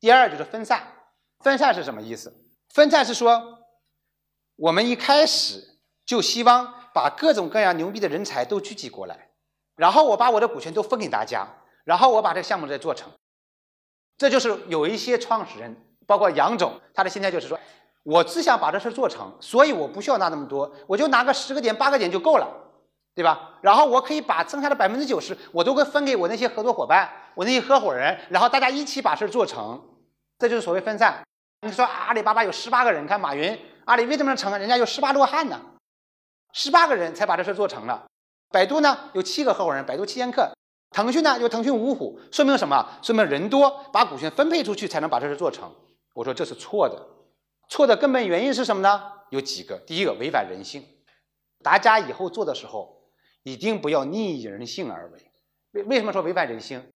第二就是分散，分散是什么意思？分散是说，我们一开始就希望把各种各样牛逼的人才都聚集过来，然后我把我的股权都分给大家，然后我把这个项目再做成。这就是有一些创始人，包括杨总，他的心态就是说，我只想把这事做成，所以我不需要拿那么多，我就拿个十个点、八个点就够了，对吧？然后我可以把剩下的百分之九十，我都会分给我那些合作伙伴，我那些合伙人，然后大家一起把事做成。这就是所谓分散。你说阿里巴巴有十八个人，你看马云，阿里为什么能成？人家有十八罗汉呢，十八个人才把这事做成了。百度呢有七个合伙人，百度七剑客。腾讯呢有腾讯五虎，说明什么？说明人多，把股权分配出去才能把这事做成。我说这是错的，错的根本原因是什么呢？有几个。第一个违反人性，大家以后做的时候一定不要逆人性而为。为为什么说违反人性？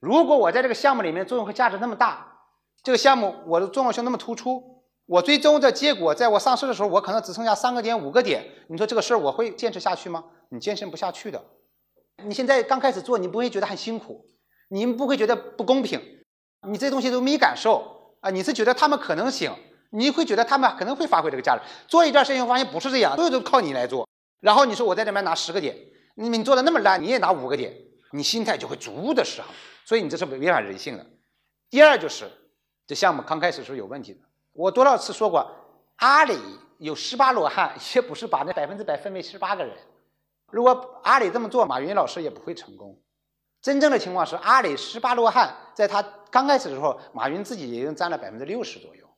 如果我在这个项目里面作用和价值那么大。这个项目我的重要性那么突出，我最终的结果，在我上市的时候，我可能只剩下三个点、五个点。你说这个事儿我会坚持下去吗？你坚持不下去的。你现在刚开始做，你不会觉得很辛苦，你们不会觉得不公平，你这东西都没感受啊，你是觉得他们可能行，你会觉得他们可能会发挥这个价值。做一段时间发现不是这样，所有都靠你来做。然后你说我在这边拿十个点，你你做的那么烂，你也拿五个点，你心态就会逐步的失衡。所以你这是违反人性的。第二就是。这项目刚开始是有问题的。我多少次说过，阿里有十八罗汉，也不是把那百分之百分为十八个人。如果阿里这么做，马云老师也不会成功。真正的情况是，阿里十八罗汉在他刚开始的时候，马云自己已经占了百分之六十左右。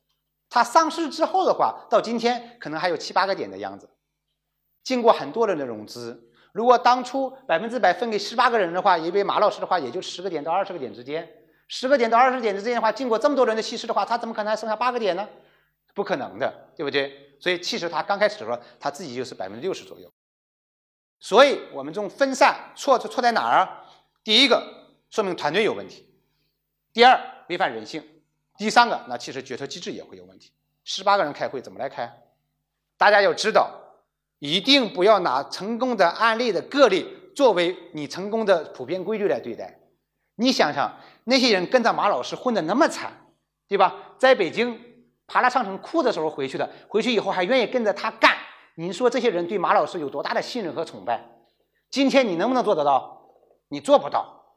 他上市之后的话，到今天可能还有七八个点的样子。经过很多人的融资，如果当初百分之百分给十八个人的话，因为马老师的话，也就十个点到二十个点之间。十个点到二十点之间的话，经过这么多人的稀释的话，他怎么可能还剩下八个点呢？不可能的，对不对？所以其实他刚开始的时候，他自己就是百分之六十左右。所以我们这种分散错错错在哪儿啊？第一个说明团队有问题，第二违反人性，第三个那其实决策机制也会有问题。十八个人开会怎么来开？大家要知道，一定不要拿成功的案例的个例作为你成功的普遍规律来对待。你想想。那些人跟着马老师混得那么惨，对吧？在北京爬了长城哭的时候回去的，回去以后还愿意跟着他干。你说这些人对马老师有多大的信任和崇拜？今天你能不能做得到？你做不到，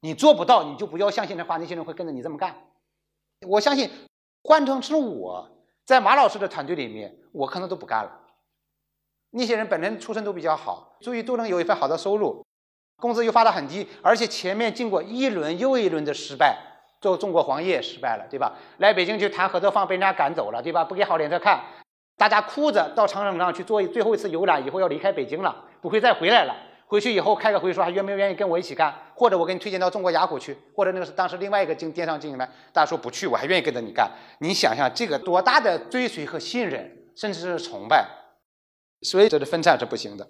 你做不到，你就不要相信的话，那些人会跟着你这么干。我相信换成是我在马老师的团队里面，我可能都不干了。那些人本身出身都比较好，所以都能有一份好的收入。工资又发的很低，而且前面经过一轮又一轮的失败，做中国黄页失败了，对吧？来北京去谈合作方被人家赶走了，对吧？不给好脸色看，大家哭着到长城上去做最后一次游览，以后要离开北京了，不会再回来了。回去以后开个会说还愿不愿意跟我一起干，或者我给你推荐到中国雅虎去，或者那个是当时另外一个经电商经营的，大家说不去，我还愿意跟着你干。你想想这个多大的追随和信任，甚至是崇拜，所以这个分散是不行的。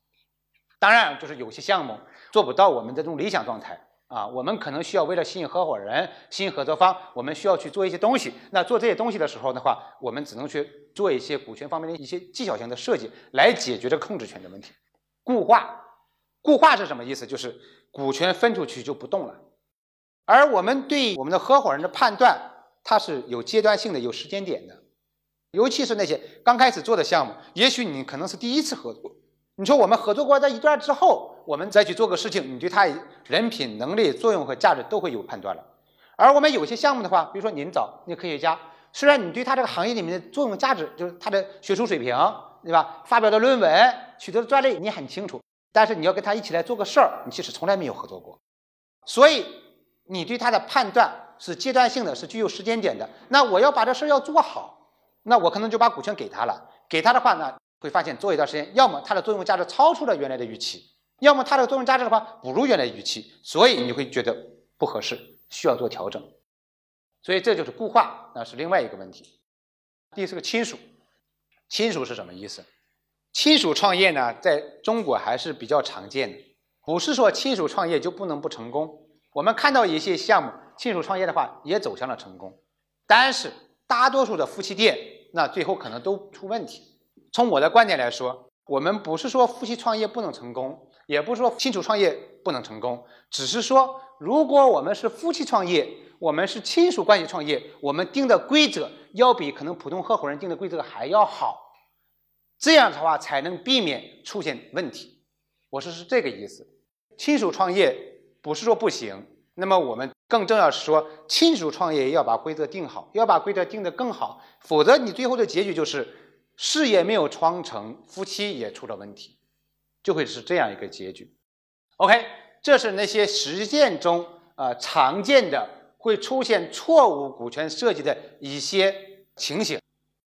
当然，就是有些项目。做不到我们这种理想状态啊，我们可能需要为了吸引合伙人、吸引合作方，我们需要去做一些东西。那做这些东西的时候的话，我们只能去做一些股权方面的一些技巧性的设计，来解决这控制权的问题。固化，固化是什么意思？就是股权分出去就不动了。而我们对我们的合伙人的判断，它是有阶段性的、有时间点的。尤其是那些刚开始做的项目，也许你可能是第一次合作。你说我们合作过这一段之后，我们再去做个事情，你对他人品、能力、作用和价值都会有判断了。而我们有些项目的话，比如说您找那科学家，虽然你对他这个行业里面的作用价值，就是他的学术水平，对吧？发表的论文、取得的专利你很清楚，但是你要跟他一起来做个事儿，你其实从来没有合作过。所以你对他的判断是阶段性的，是具有时间点的。那我要把这事儿要做好，那我可能就把股权给他了。给他的话呢？会发现做一段时间，要么它的作用价值超出了原来的预期，要么它的作用价值的话不如原来预期，所以你会觉得不合适，需要做调整。所以这就是固化，那是另外一个问题。第四个亲属，亲属是什么意思？亲属创业呢，在中国还是比较常见的，不是说亲属创业就不能不成功。我们看到一些项目，亲属创业的话也走向了成功，但是大多数的夫妻店，那最后可能都出问题。从我的观点来说，我们不是说夫妻创业不能成功，也不是说亲属创业不能成功，只是说如果我们是夫妻创业，我们是亲属关系创业，我们定的规则要比可能普通合伙人定的规则还要好，这样的话才能避免出现问题。我说是这个意思。亲属创业不是说不行，那么我们更重要是说，亲属创业要把规则定好，要把规则定得更好，否则你最后的结局就是事业没有创成，夫妻也出了问题，就会是这样一个结局。OK，这是那些实践中啊常见的。会出现错误股权设计的一些情形。